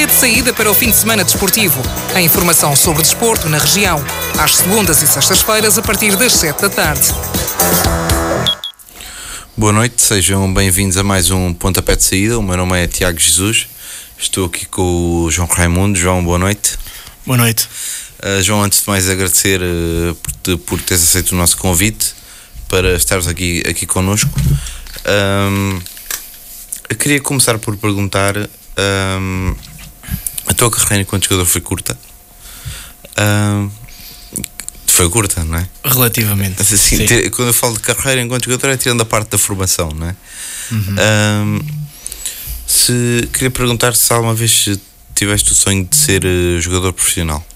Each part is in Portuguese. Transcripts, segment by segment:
pontapé de saída para o fim de semana desportivo. A informação sobre desporto na região, às segundas e sextas-feiras, a partir das 7 da tarde. Boa noite, sejam bem-vindos a mais um Pontapé de Saída. O meu nome é Tiago Jesus, estou aqui com o João Raimundo. João, boa noite. Boa noite. Uh, João, antes de mais agradecer uh, por, te, por teres aceito o nosso convite para estares aqui, aqui connosco. Um, eu queria começar por perguntar: um, a tua carreira enquanto jogador foi curta? Um, foi curta, não é? Relativamente. Assim, sim. Ter, quando eu falo de carreira enquanto jogador é tirando a parte da formação, não é? Uhum. Um, se queria perguntar se alguma vez tiveste o sonho de ser uh, jogador profissional.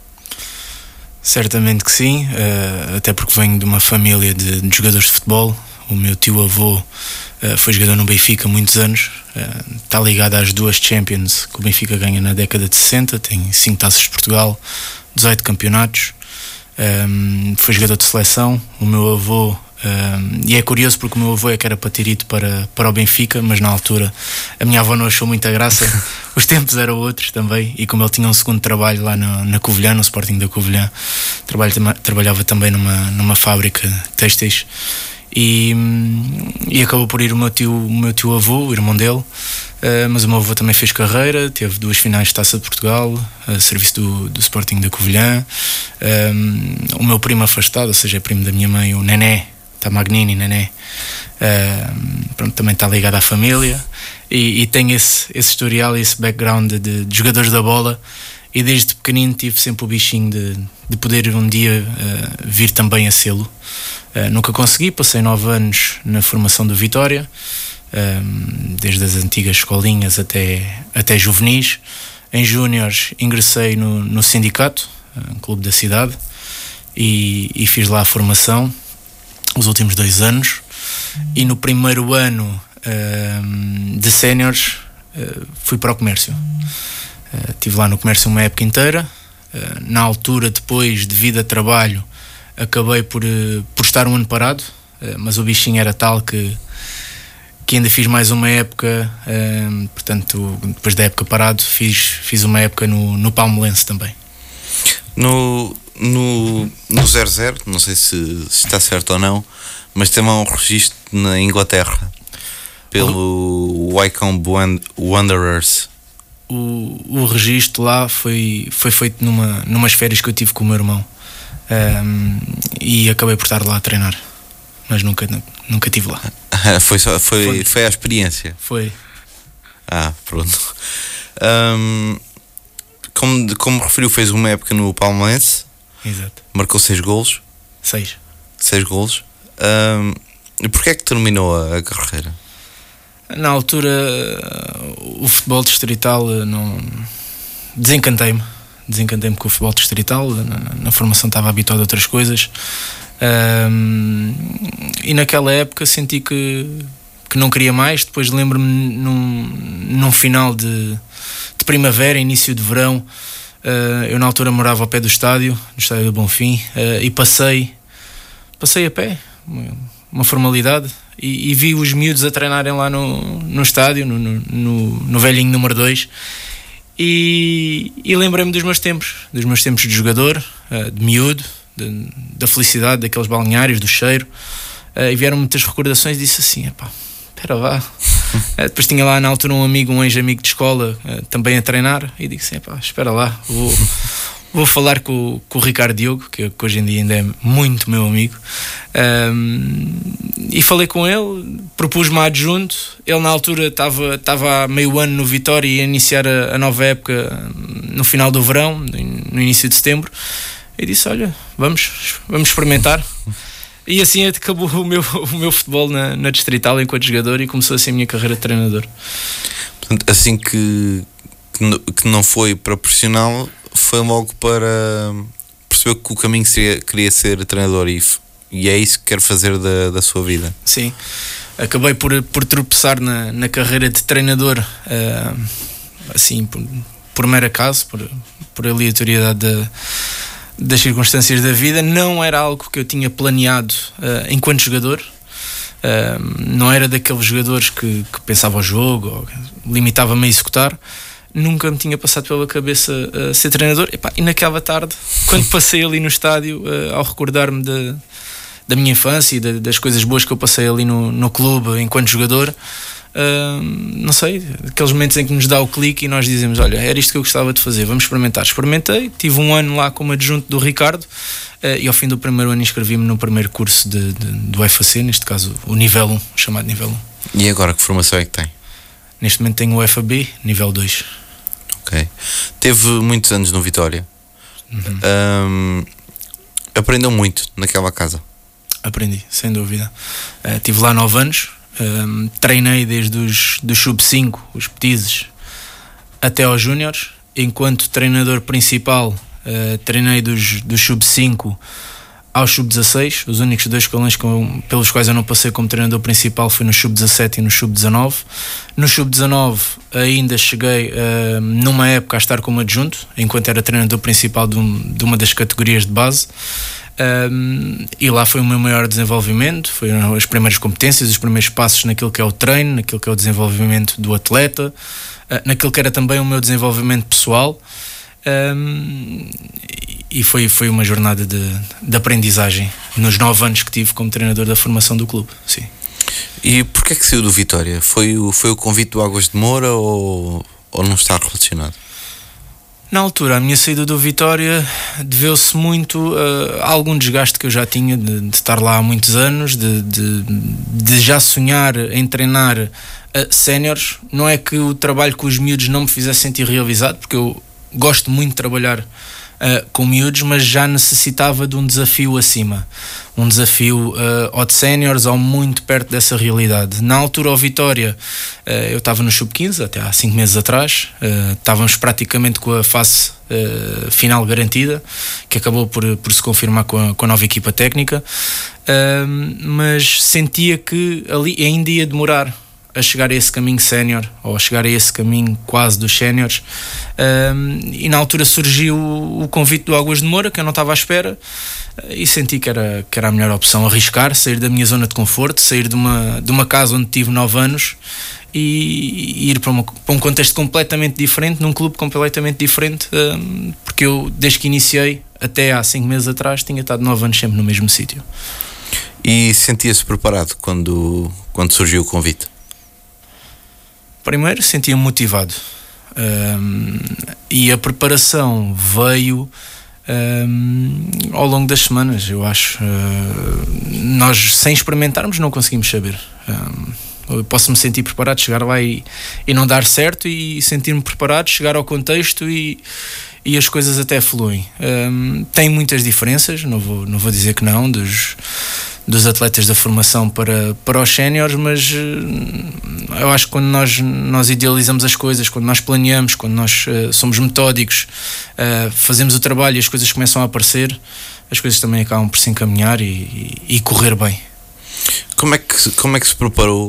Certamente que sim, uh, até porque venho de uma família de, de, jogadores de futebol. O meu tio avô uh, foi jogador no Benfica há muitos anos, está ligado às duas Champions que o Benfica ganha na década de 60, tem 5 taças de Portugal, 18 campeonatos. Um, foi jogador de seleção. O meu avô um, e é curioso porque o meu avô é que era para ter ido para, para o Benfica, mas na altura a minha avó não achou muita graça. Os tempos eram outros também. E como ele tinha um segundo trabalho lá no, na Covilhã, no Sporting da Covilhã, trabalho, trabalhava também numa, numa fábrica de têxteis. E, e acabou por ir o meu tio, o meu tio avô, o irmão dele. Uh, mas o meu avô também fez carreira, teve duas finais de taça de Portugal, uh, serviço do, do Sporting da Covilhã. Um, o meu primo afastado, ou seja, é primo da minha mãe, o Nené, Magnini, Nené, uh, pronto, também está ligado à família e, e tem esse, esse historial e esse background de, de, jogadores da bola e desde pequenino tive sempre o bichinho de, de poder um dia uh, vir também a sê-lo. Uh, nunca consegui, passei nove anos na formação do Vitória, desde as antigas escolinhas até, até juvenis. Em júniores ingressei no, no sindicato, um clube da cidade, e, e fiz lá a formação os últimos dois anos e no primeiro ano uh, de séniores uh, fui para o comércio. Estive lá no comércio uma época inteira. Na altura, depois, devido a trabalho, acabei por, por estar um ano parado, mas o bichinho era tal que, que ainda fiz mais uma época. portanto, depois da época parado, fiz, fiz uma época no, no Palmelense também. No, no, no 00, não sei se, se, está certo ou não, mas também há um registro na Inglaterra pelo Wycombe Wanderers. O, o registro lá foi, foi feito numa, numas férias que eu tive com o meu irmão um, e acabei por estar lá a treinar, mas nunca, nunca tive lá. foi, só, foi, foi, foi a experiência? Foi. Ah, pronto. Um, como, como referiu, fez uma época no Palmeirense Exato. Marcou seis golos. Seis. Seis golos. Um, e porquê é que terminou a, a carreira? Na altura, o futebol distrital não. Desencantei-me. Desencantei-me com o futebol distrital. Na, na, formação estava habituado a outras coisas. Um, e naquela época senti que, que não queria mais. Depois lembro-me num, num final de, de primavera, início de verão Uh, eu na altura morava ao pé do estádio, no estádio do Bonfim, uh, e passei, passei a pé, uma formalidade, e, e, vi os miúdos a treinarem lá no, no estádio, no, no, no velhinho número 2, e, e lembrei-me dos meus tempos, dos meus tempos de jogador, uh, de miúdo, de, da felicidade daqueles balneários, do cheiro, e vieram muitas recordações e disse assim, epá, espera lá. uh, depois tinha lá na altura um amigo, um ex-amigo de escola, também a treinar, e digo assim: pá, espera lá, vou, vou falar com, com o Ricardo Diogo, que, que, hoje em dia ainda é muito meu amigo. Um, e falei com ele, propus-me a adjunto. Ele, na altura, estava, estava há meio ano no Vitória e ia iniciar a, a nova época no final do verão, no início de setembro. E disse: Olha, vamos, vamos experimentar. E assim acabou o meu, o meu futebol na, na Distrital enquanto jogador e começou assim a minha carreira de treinador. Portanto, assim que, que não foi para profissional, foi logo para perceber que o caminho seria, queria ser treinador e, e é isso que quer fazer da, da sua vida. Sim, acabei por, por tropeçar na, na carreira de treinador, uh, assim, por, por mero acaso, por, por aleatoriedade da das circunstâncias da vida, não era algo que eu tinha planeado uh, enquanto jogador. Uh, não era daqueles jogadores que, que pensava o jogo limitava-me a executar. Nunca me tinha passado pela cabeça uh, ser treinador. E, pá, e naquela tarde, quando passei ali no estádio, uh, ao recordar-me de, da minha infância e de, das coisas boas que eu passei ali no, no clube enquanto jogador, uh, não sei, aqueles momentos em que nos dá o clique e nós dizemos: Olha, era isto que eu gostava de fazer, vamos experimentar. Experimentei, tive um ano lá como adjunto do Ricardo e ao fim do primeiro ano inscrevi-me no primeiro curso de, de, do FAC, neste caso o nível 1, chamado nível 1. E agora que formação é que tem? Neste momento tenho o FAB, nível 2. Ok. Teve muitos anos no Vitória. Uhum. Um, aprendeu muito naquela casa. Aprendi, sem dúvida. Uh, tive lá 9 anos, um, treinei desde os do sub-5, os petizes, até aos júniores. Enquanto treinador principal, uh, treinei dos, dos sub-5 ao sub-16. Os únicos dois escalões com, pelos quais eu não passei como treinador principal foi no sub-17 e no sub-19. No sub-19 ainda cheguei uh, numa época a estar como adjunto, enquanto era treinador principal de, um, de uma das categorias de base. Um, eh, e lá foi o meu maior desenvolvimento, foram as primeiras competências, os primeiros passos naquilo que é o treino, naquilo que é o desenvolvimento do atleta, uh, naquilo que era também o meu desenvolvimento pessoal. Um, e foi, foi uma jornada de, de aprendizagem nos nove anos que tive como treinador da formação do clube. Sim. E porquê é que saiu do Vitória? Foi o, foi o convite do Águas de Moura ou, ou não está relacionado? Na altura, a minha saída do Vitória deveu-se muito uh, a algum desgaste que eu já tinha de, de estar lá há muitos anos, de, de, de já sonhar em treinar uh, séniores. Não é que o trabalho com os miúdos não me fizesse sentir realizado, porque eu gosto muito de trabalhar uh, com miúdos, mas já necessitava de um desafio acima. Um desafio uh, ou de séniores ou muito perto dessa realidade. Na altura, ao Vitória, uh, eu estava no Sub-15, até há 5 meses atrás, estávamos praticamente com a fase final garantida, que acabou por, por se confirmar com a, com a nova equipa técnica, mas sentia que ali ainda ia demorar a chegar a esse caminho sénior ou a chegar a esse caminho quase dos séniores um, e na altura surgiu o convite do Águas de Moura que eu não estava à espera eh, e senti que era, que era a melhor opção arriscar, sair da minha zona de conforto sair de uma, de uma casa onde tive 9 anos e, e ir para, uma, para, um contexto completamente diferente, num clube completamente diferente um, porque eu desde que iniciei até há 5 meses atrás tinha estado 9 anos sempre no mesmo sítio e sentia-se preparado quando, quando surgiu o convite? Primeiro, sentia-me motivado. Um, e a preparação veio um, ao longo das semanas, eu acho. Uh, nós, sem experimentarmos, não conseguimos saber. Um, eu posso me sentir preparado, chegar lá e, e não dar certo, e sentir-me preparado, chegar ao contexto e, e as coisas até fluem. tem muitas diferenças, não vou, não vou dizer que não, dos dos atletas da formação para, para os séniores, mas eh, eu acho que quando nós, nós idealizamos as coisas, quando nós planeamos, quando nós uh, somos metódicos, uh, fazemos o trabalho e as coisas começam a aparecer, as coisas também acabam por se encaminhar e, e, e correr bem. Como é que, como é que se preparou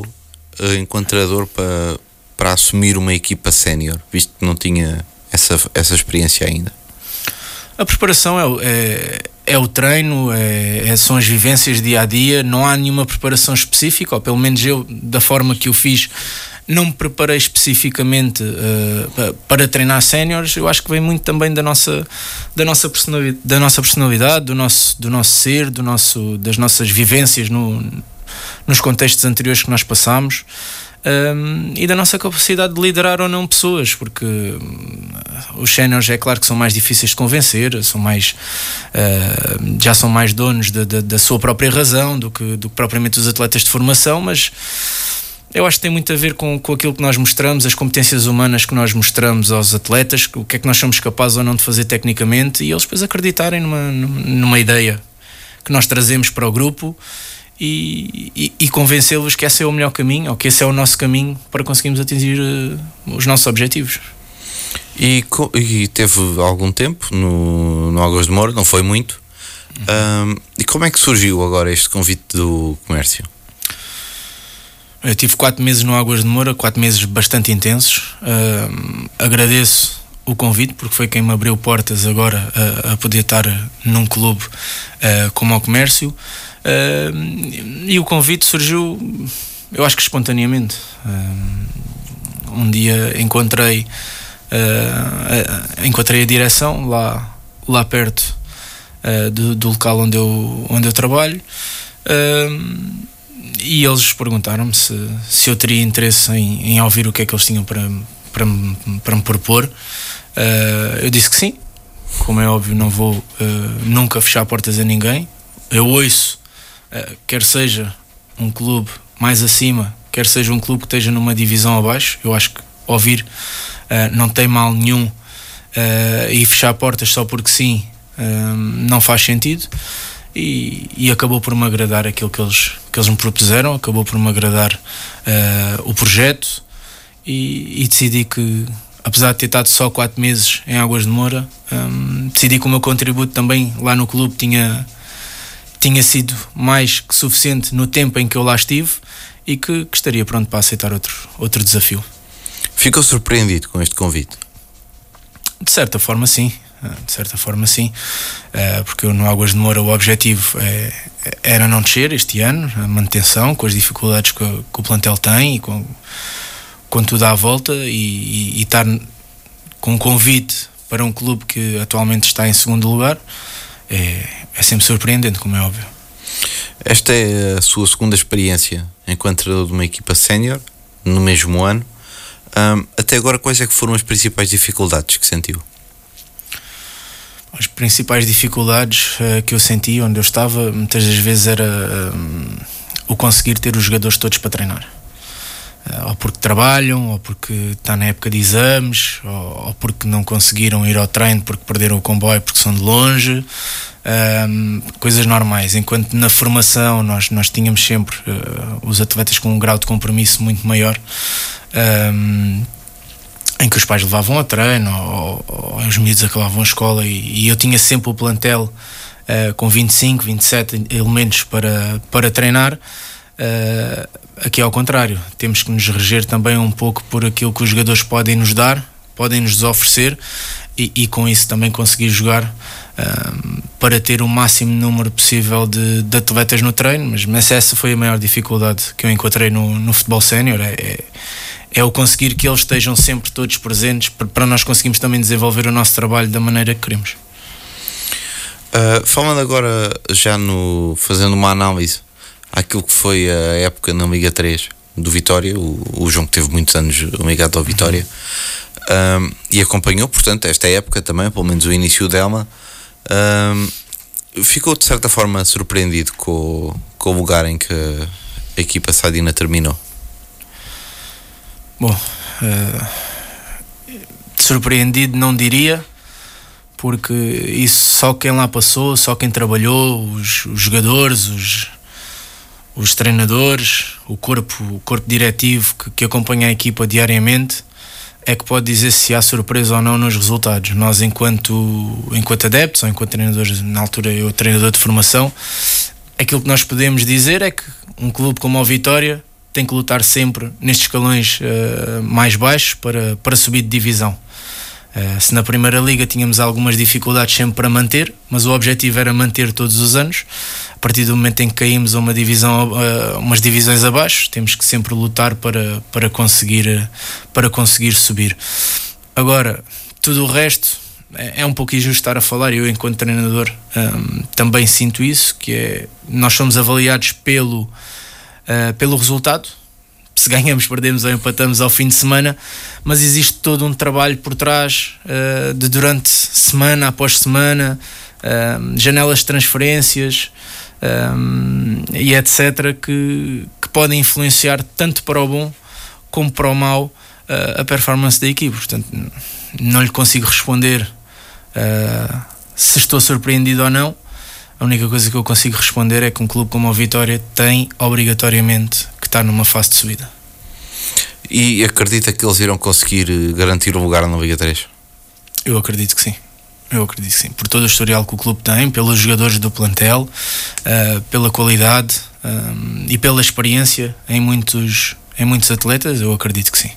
uh, enquanto treinador para, para assumir uma equipa sénior, visto que não tinha essa, essa experiência ainda? A preparação é, é é o treino, é, é, são as vivências dia a dia, não há nenhuma preparação específica, ou pelo menos eu, da forma que o fiz, não me preparei especificamente uh, para treinar séniores. Eu acho que vem muito também da nossa, da nossa, personalidade, da nossa personalidade, do nosso, do nosso ser, do nosso, das nossas vivências no, nos contextos anteriores que nós passamos um, e da nossa capacidade de liderar ou não pessoas, porque hum, os séniores é claro que são mais difíceis de convencer, são mais uh, já são mais donos da, da, da, sua própria razão do que, do que propriamente os atletas de formação, mas eu acho que tem muito a ver com, com aquilo que nós mostramos, as competências humanas que nós mostramos aos atletas, o que é que nós somos capazes ou não de fazer tecnicamente e eles depois acreditarem numa, numa ideia que nós trazemos para o grupo e, e, e convencê-los que esse é o melhor caminho ou que esse é o nosso caminho para conseguirmos atingir uh, os nossos objetivos. E, e, teve algum tempo no, no Águas de Moura, não foi muito. Uhum. Um, e como é que surgiu agora este convite do comércio? Eu tive quatro meses no Águas de Moura, quatro meses bastante intensos. Agradeço o convite porque foi quem me abriu portas agora a, a poder estar num clube uh, como o comércio. Uh, e o convite surgiu, eu acho que espontaneamente. Uh, um dia encontrei encontrei a direção lá, lá perto do, do, local onde eu, onde eu trabalho. e eles perguntaram-me se, se eu teria interesse em, em ouvir o que é que eles tinham para, para, para me propor. eu disse que sim, como é óbvio, não vou uh, nunca fechar portas a ninguém. Eu ouço, uh, quer seja um clube mais acima, quer seja um clube que esteja numa divisão abaixo. Eu acho que ouvir uh, não tem mal nenhum e fechar portas só porque sim não faz sentido. E, e, acabou por me agradar aquilo que eles, que eles me propuseram, acabou por me agradar o projeto e, e decidi que apesar de ter estado só 4 meses em Águas de Moura, um, decidi que o meu contributo também lá no clube tinha, tinha sido mais que suficiente no tempo em que eu lá estive e que, que estaria pronto para aceitar outro, outro desafio. Ficou surpreendido com este convite? De certa forma, sim. Ah, de certa forma, sim. Ah, porque eu no Águas de Moura o objetivo é, era não descer este ano, a manutenção, com as dificuldades que, que o plantel tem e com com tudo à volta e, e, e estar com um convite para um clube que atualmente está em segundo lugar é, é sempre surpreendente, como é óbvio. Esta é a sua segunda experiência enquanto treinador de uma equipa sénior, no mesmo ano. Um, até agora, quais é que foram as principais dificuldades que sentiu? As principais dificuldades uh, que eu senti onde eu estava, muitas das vezes, era um, o conseguir ter os jogadores todos para treinar. Eh, ou porque trabalham, ou porque está na época de exames, ou, ou, porque não conseguiram ir ao treino porque perderam o comboio porque são de longe, um, coisas normais. Enquanto na formação nós, nós tínhamos sempre uh, os atletas com um grau de compromisso muito maior, um, em que os pais levavam a treino, ou, ou os miúdos acabavam a escola, e, e eu tinha sempre o plantel uh, com 25, 27 elementos para, para treinar. Uh, aqui ao contrário, temos que nos reger também um pouco por aquilo que os jogadores podem nos dar, podem nos oferecer e, e com isso também conseguir jogar uh, para ter o máximo número possível de, de, atletas no treino. Mas, mas essa foi a maior dificuldade que eu encontrei no, no futebol sénior. É, é, é, o conseguir que eles estejam sempre todos presentes para nós conseguirmos também desenvolver o nosso trabalho da maneira que queremos. Uh, falando agora já no fazendo uma análise àquilo que foi a época na Liga 3 do Vitória, o, o João que teve muitos anos ligado ao Vitória um, e acompanhou, portanto, esta época também, pelo menos o início dela. Um, ficou de certa forma surpreendido com, com o lugar em que a equipa Sadina terminou? Bom, uh, surpreendido não diria, porque isso só quem lá passou, só quem trabalhou, os, os jogadores, os, os treinadores, o corpo, o corpo diretivo que, que acompanha a equipa diariamente é que pode dizer se há surpresa ou não nos resultados. Nós, enquanto, enquanto adeptos ou enquanto treinadores, na altura eu treinador de formação, aquilo que nós podemos dizer é que um clube como o Vitória tem que lutar sempre nestes escalões uh, mais baixos para, para subir de divisão. Uh, se na Primeira Liga tínhamos algumas dificuldades sempre para manter, mas o objetivo era manter todos os anos. A partir do momento em que caímos a uma divisão, uh, umas divisões abaixo, temos que sempre lutar para, para, conseguir, para conseguir subir. Agora, tudo o resto é, é um pouco injusto estar a falar. Eu, enquanto treinador, um, ehm, também sinto isso: que é nós somos avaliados pelo, uh, pelo resultado se ganhamos, perdemos ou empatamos ao fim de semana, mas existe todo um trabalho por trás uh, de durante semana após semana, uh, janelas de transferências um, e etc., que, que podem influenciar tanto para o bom como para o mau uh, a performance da equipe. Portanto, não lhe consigo responder se estou surpreendido ou não. A única coisa que eu consigo responder é que um clube como a Vitória tem obrigatoriamente que estar numa fase de subida. E acredita que eles irão conseguir eh, garantir o lugar na Liga 3? Eu acredito que sim. Eu acredito que sim. Por todo o historial que o clube tem, pelos jogadores do plantel, uh, pela qualidade um, e pela experiência em muitos, em muitos atletas, eu acredito que sim.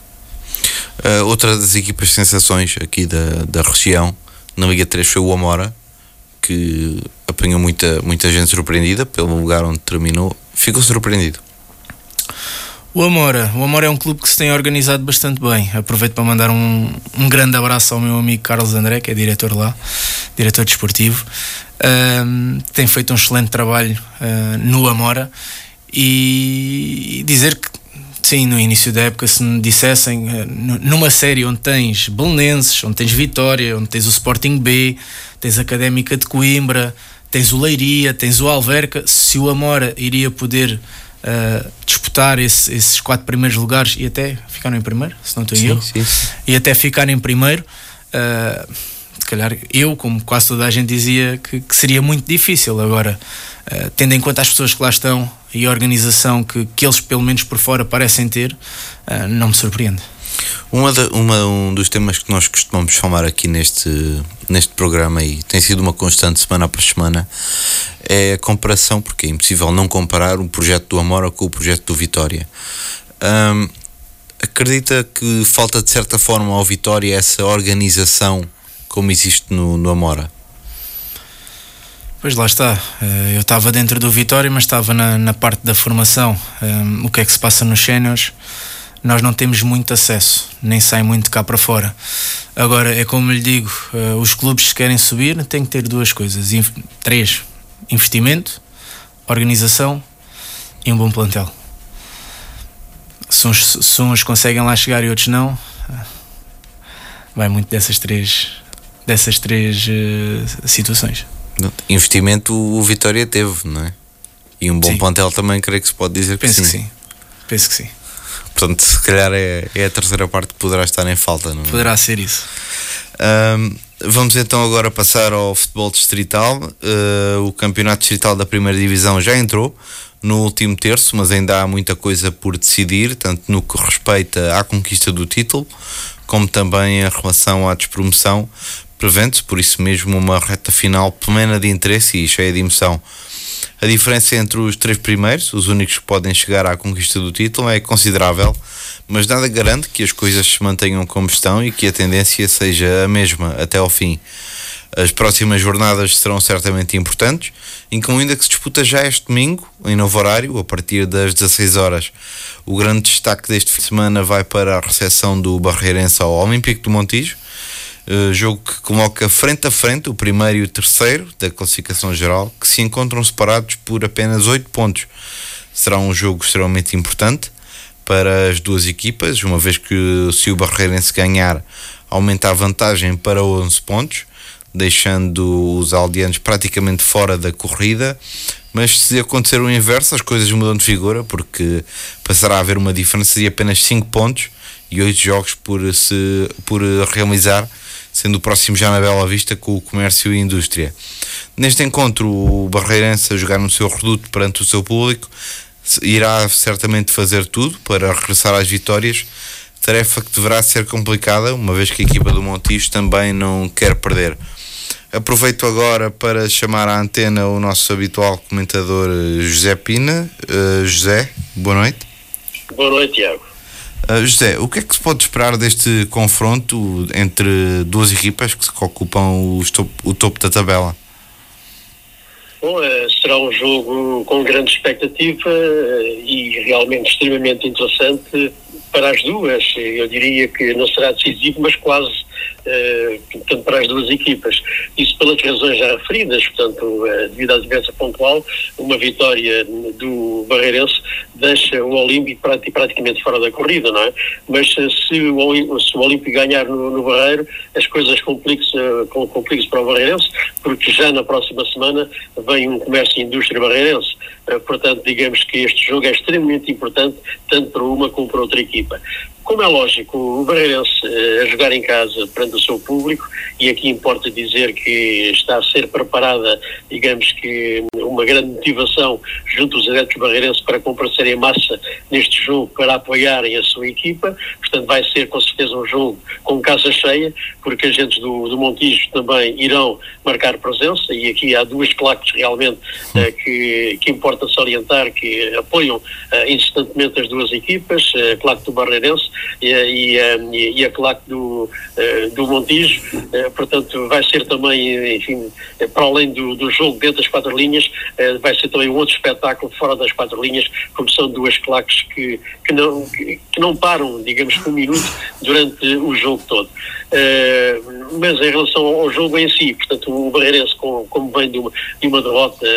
Uh, outra das equipas sensações aqui da, da região na Liga 3 foi o Amora, que apanhou muita, muita gente surpreendida pelo lugar onde terminou. Ficou surpreendido? O Amora, o Amora é um clube que se tem organizado bastante bem. Aproveito para mandar um, um grande abraço ao meu amigo Carlos André, que é diretor lá, diretor desportivo. Uh, tem feito um excelente trabalho uh, no Amora e dizer que sim, no início da época, se me dissessem uh, numa série onde tens Belenenses, onde tens Vitória, onde tens o Sporting B, tens a Académica de Coimbra, tens o Leiria, tens o Alverca, se o Amora iria poder uh, disputar esse, esses quatro primeiros lugares e até ficaram em primeiro, se não estou em erro, e até ficar em primeiro. Uh, se calhar eu, como quase toda a gente dizia, que, que seria muito difícil. Agora, uh, tendo em conta as pessoas que lá estão e a organização que, que eles, pelo menos por fora, parecem ter, uh, não me surpreende. Uma, de, uma um dos temas que nós costumamos falar aqui neste, neste programa e tem sido uma constante semana após semana é a comparação, porque é impossível não comparar o projeto do Amora com o projeto do Vitória. Um, acredita que falta de certa forma ao Vitória essa organização como existe no, no Amora? Pois lá está. Eh, eu estava dentro do Vitória, mas estava na, na parte da formação. Um, o que é que se passa nos séniores? Nós não temos muito acesso, nem sai muito cá para fora. Agora, é como lhe digo, uh, os clubes se querem subir têm que ter duas coisas, três, investimento, organização e um bom plantel. Se uns, se uns conseguem lá chegar e outros não, vai muito dessas três, dessas três uh, situações. Investimento o Vitória teve, não é? E um bom sim. plantel também, creio que se pode dizer Penso que sim. que sim. Penso que sim. Portanto, se calhar é, é a terceira parte que poderá estar em falta. Não é? Poderá ser isso. Um, vamos então agora passar ao futebol distrital. Uh, o campeonato distrital da primeira divisão já entrou no último terço, mas ainda há muita coisa por decidir, tanto no que respeita à conquista do título, como também em relação à despromoção. Prevendo-se, por isso mesmo, uma reta final plena de interesse e cheia de emoção. A diferença entre os três primeiros, os únicos que podem chegar à conquista do título, é considerável, mas nada garante que as coisas se mantenham como estão e que a tendência seja a mesma até ao fim. As próximas jornadas serão certamente importantes, incluindo a que se disputa já este domingo, em novo horário, a partir das 16 horas. O grande destaque deste fim de semana vai para a recepção do Barreirense ao Olímpico do Montijo, Uh, jogo que coloca frente a frente o primeiro e o terceiro da classificação geral, que se encontram separados por apenas 8 pontos. Será um jogo extremamente importante para as duas equipas, uma vez que se o Barreirense ganhar, aumenta a vantagem para 11 pontos, deixando os aldeanos praticamente fora da corrida. Mas se acontecer o inverso, as coisas mudam de figura, porque passará a haver uma diferença de apenas 5 pontos e 8 jogos por, se, por realizar sendo o próximo já na Bela Vista com o comércio e indústria. Neste encontro, o Barreirense a jogar no seu reduto perante o seu público irá certamente fazer tudo para regressar às vitórias, tarefa que deverá ser complicada, uma vez que a equipa do Montijo também não quer perder. Aproveito agora para chamar à antena o nosso habitual comentador eh, José Pina. Uh, José, boa noite. Boa noite, Tiago. Uh, José, o que é que se pode esperar deste confronto entre duas equipas que ocupam o, o topo da tabela? Bom, eh, será um jogo com grande expectativa eh, e realmente extremamente interessante para as duas. Eu diria que não será decisivo, mas quase eh, portanto, para as duas equipas. Isso pelas razões já referidas, portanto, eh, devido à diferença pontual, uma vitória do Barreirense deixa o Olímpico praticamente fora da corrida, não é? Mas eh, se o, se o Olímpico ganhar no, no Barreiro, as coisas complicam-se complicam para o Barreirense, porque já na próxima semana vem um comércio e indústria barreirense. Portanto, digamos que este jogo é extremamente importante, tanto para uma como para outra equipa. Como é lógico, o Barreirense eh, a jogar em casa perante o seu público, e aqui importa dizer que está a ser preparada, digamos que, uma grande motivação junto aos adeptos barreirenses para comparecer em massa neste jogo para apoiarem a sua equipa. Portanto, vai ser com certeza um jogo com casa cheia, porque agentes do, do Montijo também irão marcar presença, e aqui há duas claques realmente uh, que, que importa salientar que apoiam uh, insistentemente as duas equipas, a claque do Barreirense e, e, e a claque do, do Montijo, portanto vai ser também, enfim, para além do, do jogo dentro das quatro linhas, vai ser também um outro espetáculo fora das quatro linhas, porque são duas claques que, que, não, que, que não param, digamos, um minuto durante o jogo todo. Mas em relação ao jogo em si, portanto, o Barreirense, como, como vem de uma, de uma derrota,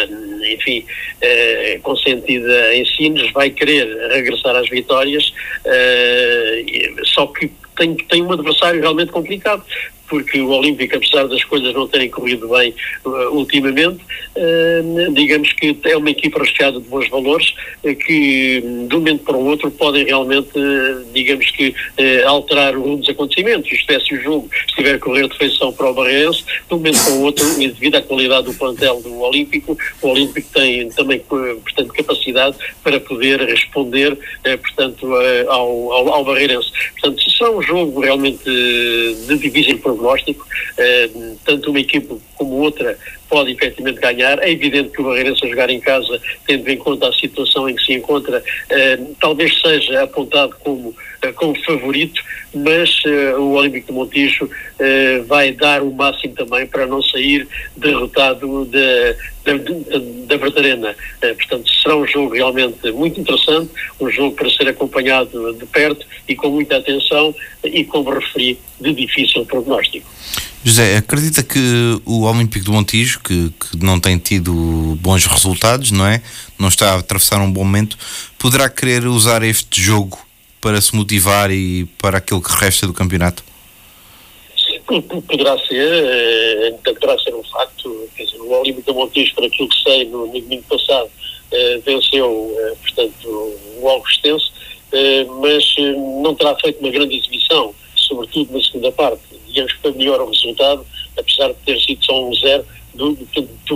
enfim, uh, consentida em Sines, vai querer regressar às vitórias, uh, só que tem, tem um adversário realmente complicado, porque o Olímpico, apesar das coisas não terem corrido bem uh, ultimamente, uh, digamos que é uma equipa recheada de bons valores uh, que, de um momento para o outro, podem realmente, digamos que, alterar o dos acontecimentos. Isto é, se o jogo estiver a correr de feição para o Barreirense, de um momento para o outro, e devido à qualidade do plantel do Olímpico, o Olímpico tem também, portanto, capacidade para poder responder, portanto, ao, ao, ao Barreirense. Portanto, será um jogo realmente de problema prognóstico, eh, tanto uma equipe como outra pode efetivamente ganhar. É evidente que o Barreirense a jogar em casa, tendo em conta a situação em que se encontra, eh, talvez seja apontado como, como favorito, mas eh, o Olímpico de Montijo eh, vai dar o máximo também para não sair derrotado da, da, da Bertarena. Eh, portanto, será um jogo realmente muito interessante, um jogo para ser acompanhado de perto e com muita atenção e, como referi, de difícil prognóstico. José, acredita que o Olímpico do Montijo, que, que, não tem tido bons resultados, não é? Não está a atravessar um bom momento, poderá querer usar este jogo para se motivar e para aquilo que resta do campeonato? Poderá ser, eh, poderá ser um facto. Quer dizer, o Olímpico Montijo, por aquilo que sei, no, no domingo passado, eh, venceu, eh, portanto, o Augustense, mas não terá feito uma grande exibição, sobretudo na segunda parte. Digamos que foi melhor o resultado, apesar de ter sido só um zero, do,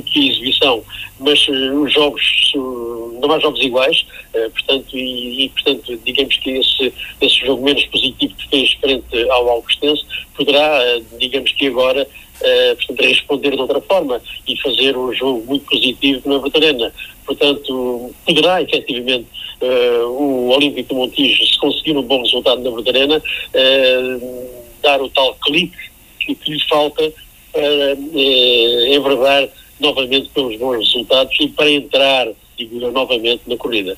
que a exibição, mas uh, os jogos uh, não há jogos iguais, uh, portanto, e, e, portanto, digamos que esse, esse jogo menos positivo que fez frente ao Alcostense poderá, digamos que agora, portanto, responder de outra forma e fazer um jogo muito positivo na Batarena. Portanto, poderá efetivamente o Olímpico de Montijo, se conseguir um bom resultado na Batarena, dar o tal clique que, que lhe falta para eh, enverdar novamente pelos bons resultados e para entrar, digo novamente, na corrida.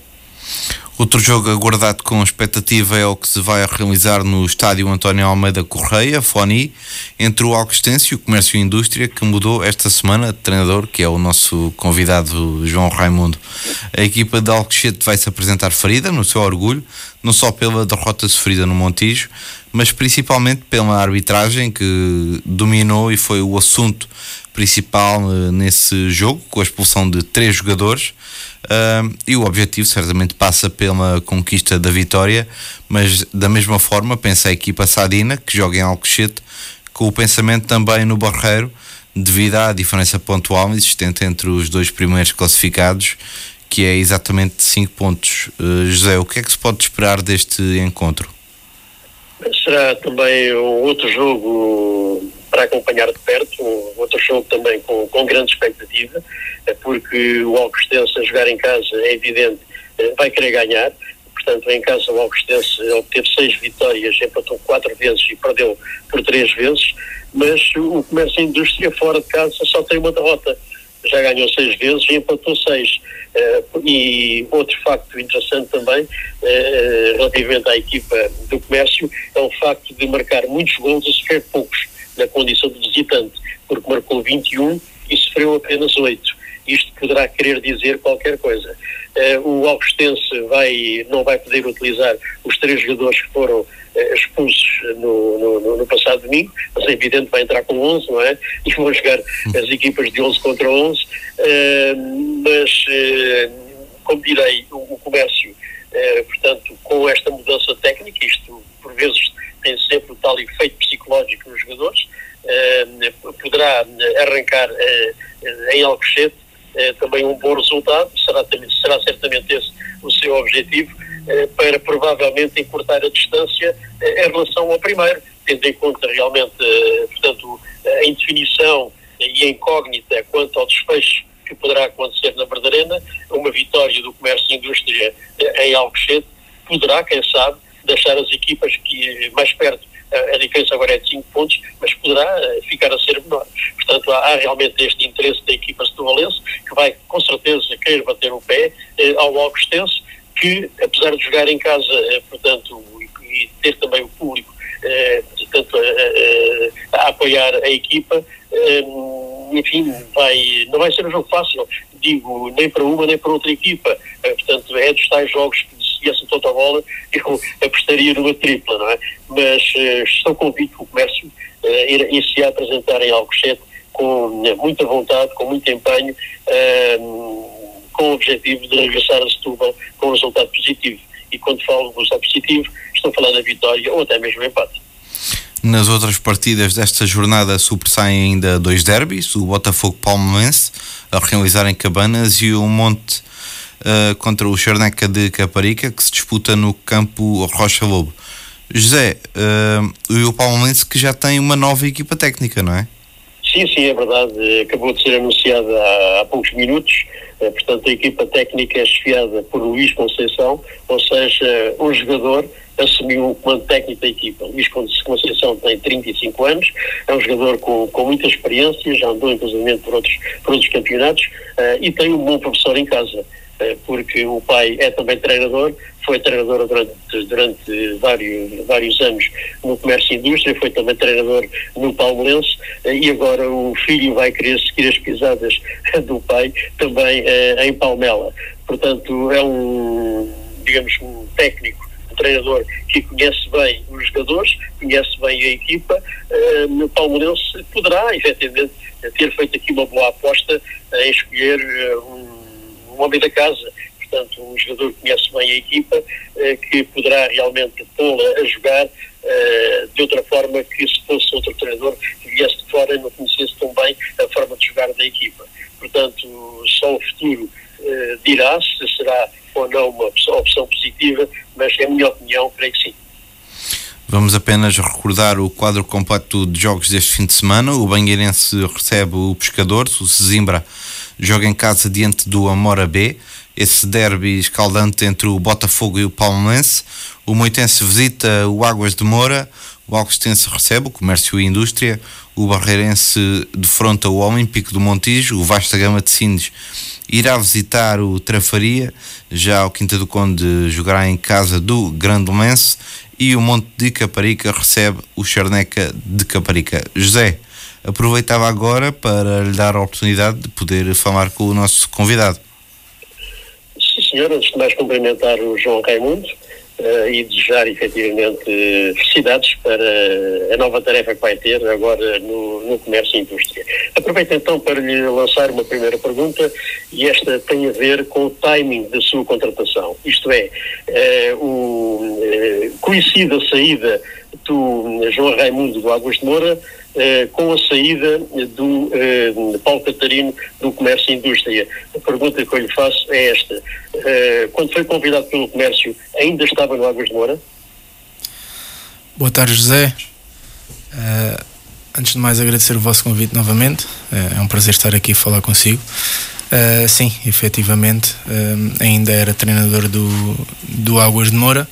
Outro jogo aguardado com expectativa é o que se vai realizar no estádio António Almeida Correia, Foni, entre o Alcostense e o Comércio e Indústria, que mudou esta semana de treinador, que é o nosso convidado João Raimundo. A equipa de Alcochete vai se apresentar ferida, no seu orgulho, não só pela derrota sofrida no Montijo, mas principalmente pela arbitragem que dominou e foi o assunto principal uh, nesse jogo, com a expulsão de três jogadores. Uh, e o objetivo certamente passa pela conquista da vitória, mas da mesma forma pensa a equipa Sadina, que joga em Alcochete, com o pensamento também no Barreiro, devido à diferença pontual existente entre os dois primeiros classificados, que é exatamente 5 pontos. Uh, José, o que é que se pode esperar deste encontro? Será também outro jogo para acompanhar de perto, outro jogo também com, com grande expectativa, é porque o Alcostense a jogar em casa é evidente, eh, vai querer ganhar, portanto em casa o Alcostense obteve seis vitórias, empatou quatro vezes e perdeu por três vezes, mas o comércio e indústria fora de casa só tem uma derrota, já ganhou seis vezes e empatou seis. Uh, e outro facto interessante também, uh, relativamente à equipa do comércio, é o facto de marcar muitos gols e sofrer poucos na condição de visitante, porque marcou 21 e sofreu apenas 8. Isto poderá querer dizer qualquer coisa. Uh, o Augustense vai, não vai poder utilizar os três jogadores que foram expulsos no, no, no, passado domingo, mas é evidente vai entrar com 11, não é? E vão jogar as equipas de 11 contra 11, uh, mas, como direi, o, o comércio, portanto, com esta mudança técnica, isto por vezes tem sempre o tal efeito psicológico nos jogadores, poderá arrancar em Alcochete também um bom resultado, será, será certamente esse o seu objetivo, eh, para provavelmente encurtar a distância eh, em relação ao primeiro, tendo em conta realmente, portanto, a indefinição e a incógnita quanto ao desfecho que poderá acontecer na Verdarena, uma vitória do comércio e indústria em Alcochete poderá, quem sabe, deixar as equipas que mais perto a diferença agora é de 5 pontos, mas poderá ficar a ser menor. Portanto, há, realmente este interesse da equipa setuvalense, que vai com certeza querer bater o pé eh, ao Augustense, que apesar de jogar em casa, eh, portanto, e, e ter também o público eh, portanto, a, a, a, apoiar a equipa, eh, enfim, vai, não vai ser um jogo fácil, digo, nem para uma nem para outra equipa. Eh, portanto, é dos tais jogos que viesse toda a bola, eu apostaria numa tripla, não é? Mas uh, estou convicto que o comércio uh, irá se apresentar em Alcochete com uh, muita vontade, com muito empenho, uh, com o objetivo de regressar a Setúbal com um resultado positivo. E quando falo de resultado positivo, estou a falar da vitória ou até mesmo empate. Nas outras partidas desta jornada sobressaem ainda dois derbys, o Botafogo Palmeirense a realizar em Cabanas e o Monte uh, contra o Charneca de Caparica, que se disputa no campo Rocha Lobo. José, uh, o Palmeirense que já tem uma nova equipa técnica, não é? Sim, sim, é verdade. Acabou de ser anunciada há, há poucos minutos. Uh, portanto, a equipa técnica é chefiada por Luís Conceição, ou seja, um jogador assumiu o comando técnico da equipa. Luís Conceição tem 35 anos, é um jogador com, com muita experiência, já andou inclusive por outros, por outros campeonatos uh, e tem um bom professor em casa. Eh, porque o pai é também treinador, foi treinador durante, durante vários, vários anos no comércio e indústria, foi também treinador no Palmeirense eh, e agora o filho vai querer seguir as pisadas do pai também eh, em Palmela. Portanto, é um, digamos, um técnico treinador que conhece bem os jogadores, conhece bem a equipa, uh, no Palmeirense poderá, efetivamente, ter feito aqui uma boa aposta em escolher uh, um um homem da casa, portanto, um jogador que conhece bem a equipa, eh, que poderá realmente pô-la a jogar eh, de outra forma que se fosse outro treinador que viesse de fora e não conhecesse tão bem a forma de jogar da equipa. Portanto, só o futuro eh, dirá se será ou não uma opção, positiva, mas é a minha opinião, creio que sim. Vamos apenas recordar o quadro completo de jogos deste fim de semana. O Banheirense recebe o Pescador, o Sesimbra joga em casa diante do Amora B. Esse derby escaldante entre o Botafogo e o Palmeirense. O Moitense visita o Águas de Moura. O Augustense recebe o Comércio e Indústria. O Barreirense defronta o Olímpico do Montijo. O Vasta Gama de Sines irá visitar o Trafaria. Já o Quinta do Conde jogará em casa do Grande Lense. E o Monte de Caparica recebe o Charneca de Caparica. José, aproveitava agora para lhe dar a oportunidade de poder falar com o nosso convidado. Sim, senhor. Antes de mais cumprimentar o João Raimundo uh, e desejar efetivamente felicidades para a nova tarefa que vai ter agora no, no comércio e indústria. Aproveito então para lhe lançar uma primeira pergunta e esta tem a ver com o timing da sua contratação. Isto é, uh, o, uh, coincide a saída do João Raimundo do de Moura eh, com a saída do eh, Paulo Catarino do Comércio e Indústria. A pergunta que eu lhe faço é esta. Eh, quando foi convidado pelo Comércio, ainda estava no Águas de Moura? Boa tarde, José. Uh, antes de mais, agradecer o vosso convite novamente. É um prazer estar aqui a falar consigo. Uh, sim, efetivamente, ainda era treinador do, do Águas de Moura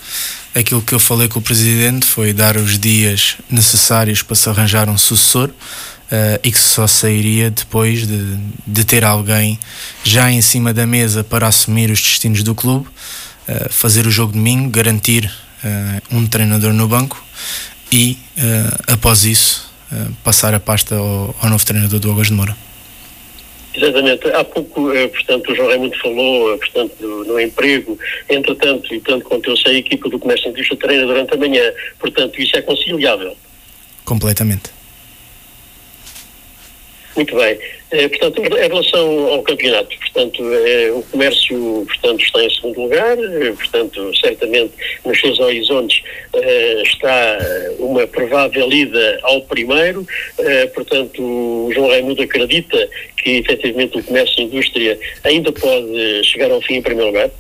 aquilo que eu falei com o presidente foi dar os dias necessários para se arranjar um sucessor uh, e que só sairia depois de, de ter alguém já em cima da mesa para assumir os destinos do clube, uh, fazer o jogo de domingo, garantir uh, um treinador no banco e, após isso, passar a pasta ao, ao novo treinador do Águas de Moura. Exatamente. Há pouco, eh, portanto, o João Raimundo falou, eh, portanto, no, emprego. Entretanto, e tanto quanto eu sei, a equipa do Comércio e Indústria treina durante a manhã. Portanto, isso é conciliável. Completamente. Muito bem. Eh, portanto, em relação ao campeonato, portanto, eh, o comércio portanto, está em segundo lugar, eh, portanto, certamente nos seus horizontes está uma provável ida ao primeiro, portanto, o João Raimundo acredita que efetivamente o comércio e a indústria ainda pode chegar ao fim em primeiro lugar?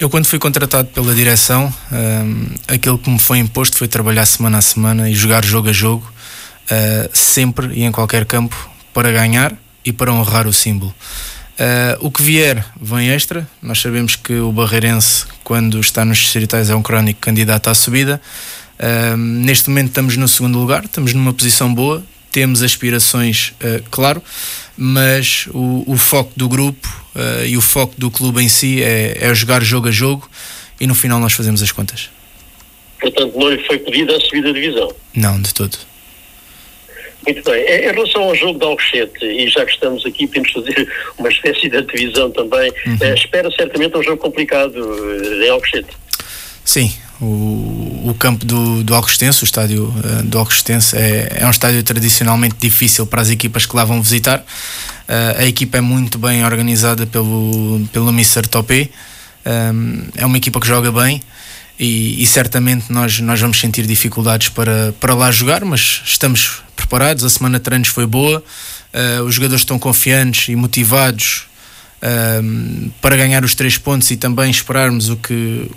Eu, quando fui contratado pela direção, um, aquilo que me foi imposto foi trabalhar semana a semana e jogar jogo a jogo uh, sempre e em qualquer campo para ganhar e para honrar o símbolo. o que vier vem extra. Nós sabemos que o Barreirense, quando está nos distritais, é um crónico candidato à subida. neste momento estamos no segundo lugar, estamos numa posição boa, temos aspirações, uh, claro, mas o, o, foco do grupo uh, e o foco do clube em si é, é jogar jogo a jogo e no final nós fazemos as contas. Portanto, não lhe foi pedida a subida de divisão? Não, de todo. Muito bem. Em relação ao jogo de Alcochete, e já que estamos aqui, temos de fazer uma espécie de divisão também, uhum. uh, espera certamente um jogo complicado em Alcochete. Sim, o, o campo do, do Alcostense, o estádio uh, do Alcostense, é, é um estádio tradicionalmente difícil para as equipas que lá vão visitar. Uh, a equipa é muito bem organizada pelo, pelo Mr. Topé, um, é uma equipa que joga bem e, e, certamente nós, nós vamos sentir dificuldades para, para lá jogar, mas estamos preparados. A semana de treinos foi boa, uh, os jogadores estão confiantes e motivados. para ganhar os três pontos e também esperarmos o que,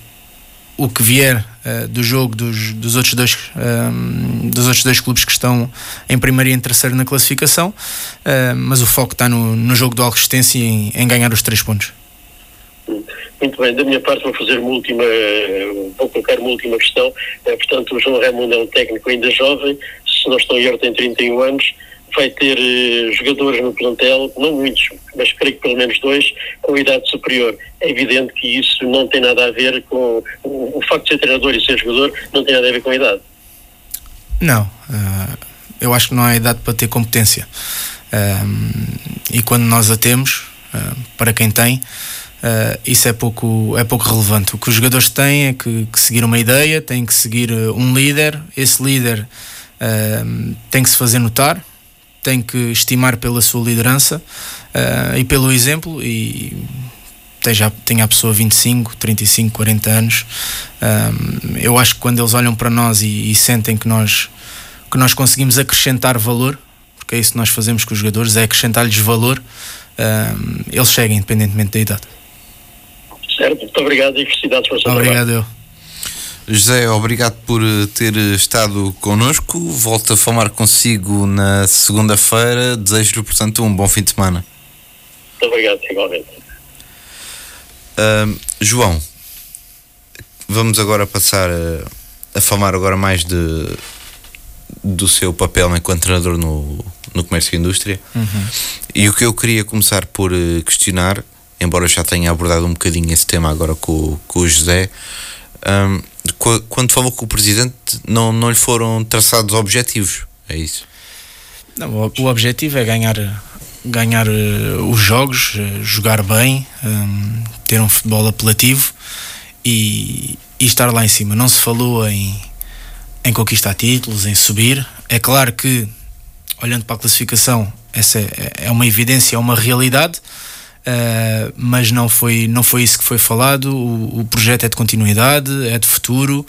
o que vier uh, do jogo dos, dos, outros dois, ehm, dos outros dois clubes que estão em primeiro e em terceiro na classificação, uh, mas o foco está no, no jogo do Alresistência e em, em ganhar os três pontos. Muito bem, da minha parte vou fazer uma última, vou colocar uma última questão. É, portanto, o João Raimundo é um técnico ainda jovem, se não estou em erro tem 31 anos, vai ter uh, jogadores no plantel, não muitos, mas creio que pelo menos dois, com idade superior. É evidente que isso não tem nada a ver com o, facto de ser treinador e ser jogador, não tem nada a ver com a idade. Não, uh, eu acho que não há idade para ter competência. Uh, e quando nós a temos, para quem tem, isso é pouco, é pouco relevante. O que os jogadores têm é que, que seguir uma ideia, têm que seguir um líder, esse líder tem que se fazer notar, tem que estimar pela sua liderança uh, e pelo exemplo e já tenha a pessoa 25, 35, 40 anos. Eu acho que quando eles olham para nós e, e, sentem que nós que nós conseguimos acrescentar valor porque é isso que nós fazemos com os jogadores é acrescentar-lhes valor eles seguem independentemente da idade certo, muito obrigado e felicidades para o seu obrigado trabalho. eu José, obrigado por eh, ter estado connosco. Volto a falar consigo na segunda-feira. Desejo-lhe, portanto, um bom fim de semana. Muito obrigado, igualmente. Uh, João, vamos agora passar a, a falar agora mais de, do seu papel enquanto treinador no, no comércio e indústria. Uhum. E o que eu queria começar por eh, questionar, embora eu já tenha abordado um bocadinho esse tema agora com, com o José, um, quando falou com o presidente, não, não lhe foram traçados objetivos, é isso? Não, o, objetivo é ganhar, ganhar uh, os jogos, uh, jogar bem, um, ter um futebol apelativo e, e, estar lá em cima. Não se falou em, em conquistar títulos, em subir. É claro que, olhando para a classificação, essa é, é uma evidência, é uma realidade Uh, mas não foi, não foi isso que foi falado. O, o projeto é de continuidade, é de futuro.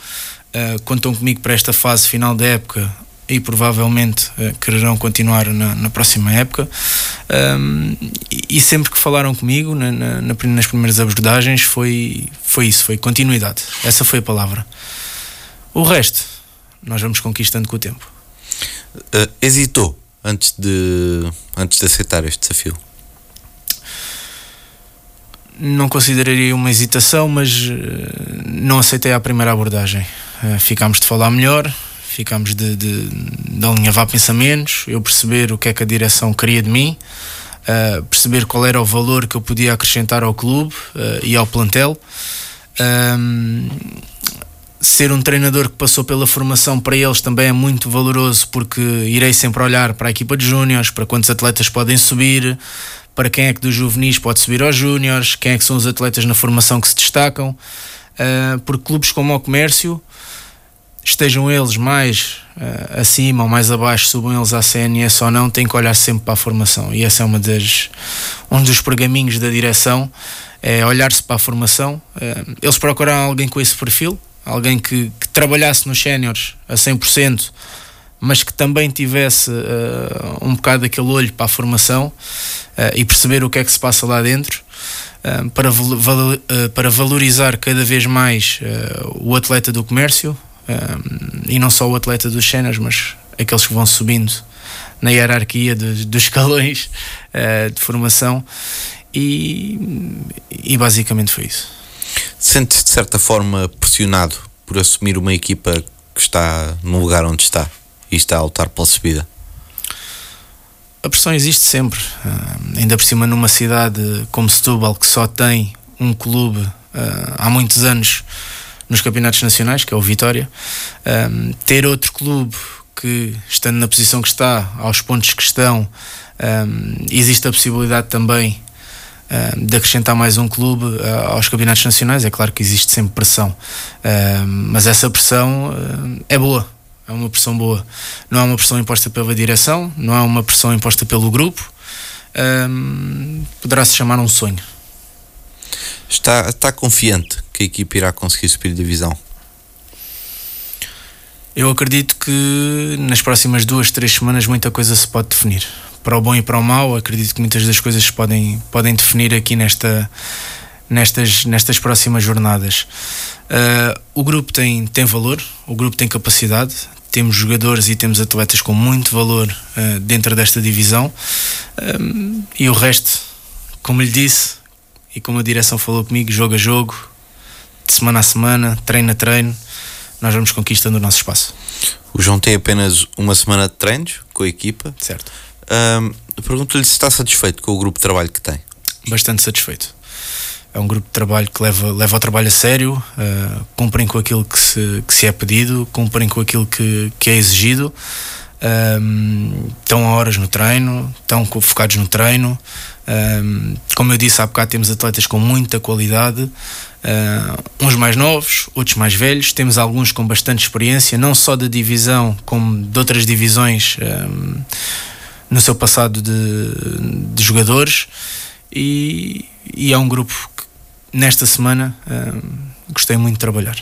Uh, contam comigo para esta fase final da época e provavelmente uh, quererão continuar na, na próxima época. Um, e, e, sempre que falaram comigo na, na, nas primeiras abordagens foi, foi isso, foi continuidade. Essa foi a palavra. O resto, nós vamos conquistando com o tempo. hesitou antes de, antes de aceitar este desafio? Não consideraria uma hesitação, mas eh, não aceitei a primeira abordagem. Eh, ficámos de falar melhor, ficámos de, de, de alinhavar pensamentos, eu perceber o que é que a direção queria de mim, uh, perceber qual era o valor que eu podia acrescentar ao clube e ao plantel. Um, ser um treinador que passou pela formação para eles também é muito valoroso porque irei sempre olhar para a equipa de júniores, para quantos atletas podem subir, para quem é que dos juvenis pode subir aos júniores, quem é que são os atletas na formação que se destacam, uh, porque clubes como o Comércio, estejam eles mais uh, acima ou mais abaixo, subam eles à CNS ou não, têm que olhar sempre para a formação. E esse é uma das, um dos pergaminhos da direção, é olhar-se para a formação. Uh, eles procuraram alguém com esse perfil, alguém que, que trabalhasse nos séniores a 100%, mas que também tivesse uh, um bocado aquele olho para a formação uh, e perceber o que é que se passa lá dentro. Uh, para, val para valorizar cada vez mais o atleta do comércio e não só o atleta dos cenas, mas aqueles que vão subindo na hierarquia de, dos escalões de formação e, e basicamente foi isso. Sentes de certa forma pressionado por assumir uma equipa que está no lugar onde está e está a lutar pela subida? A pressão existe sempre, uh, ainda por cima numa cidade como Setúbal que só tem um clube uh, há muitos anos nos campeonatos nacionais, que é o Vitória, um, ter outro clube que, estando na posição que está, aos pontos que estão, existe a possibilidade também de acrescentar mais um clube aos campeonatos nacionais. É claro que existe sempre pressão, mas essa pressão é boa. É uma pressão boa. Não é uma pressão imposta pela direção, não é uma pressão imposta pelo grupo. Poderá-se chamar um sonho. Está, está confiante que a equipa irá conseguir subir divisão? Eu acredito que nas próximas duas, três semanas muita coisa se pode definir. Para o bom e para o mau, acredito que muitas das coisas se podem, podem definir aqui nesta, nestas, nestas próximas jornadas. Uh, o grupo tem, tem valor, o grupo tem capacidade, temos jogadores e temos atletas com muito valor uh, dentro desta divisão uh, e o resto, como lhe disse e como a direção falou comigo, jogo a jogo, de semana a semana, treino a treino, nós vamos conquistando o nosso espaço. O João tem apenas uma semana de treinos com a equipa. Certo. Um, Pergunto-lhe se está satisfeito com o grupo de trabalho que tem. Bastante satisfeito. É um grupo de trabalho que leva, leva o trabalho a sério, uh, cumprem com aquilo que se, que se é pedido, cumprem com aquilo que, que é exigido, um, estão a horas no treino, estão focados no treino. Um, como eu disse há bocado, temos atletas com muita qualidade. Uh, uns mais novos, outros mais velhos. Temos alguns com bastante experiência, não só da divisão, como de outras divisões um, no seu passado de, de jogadores. E, e, é um grupo nesta semana um, gostei muito de trabalhar.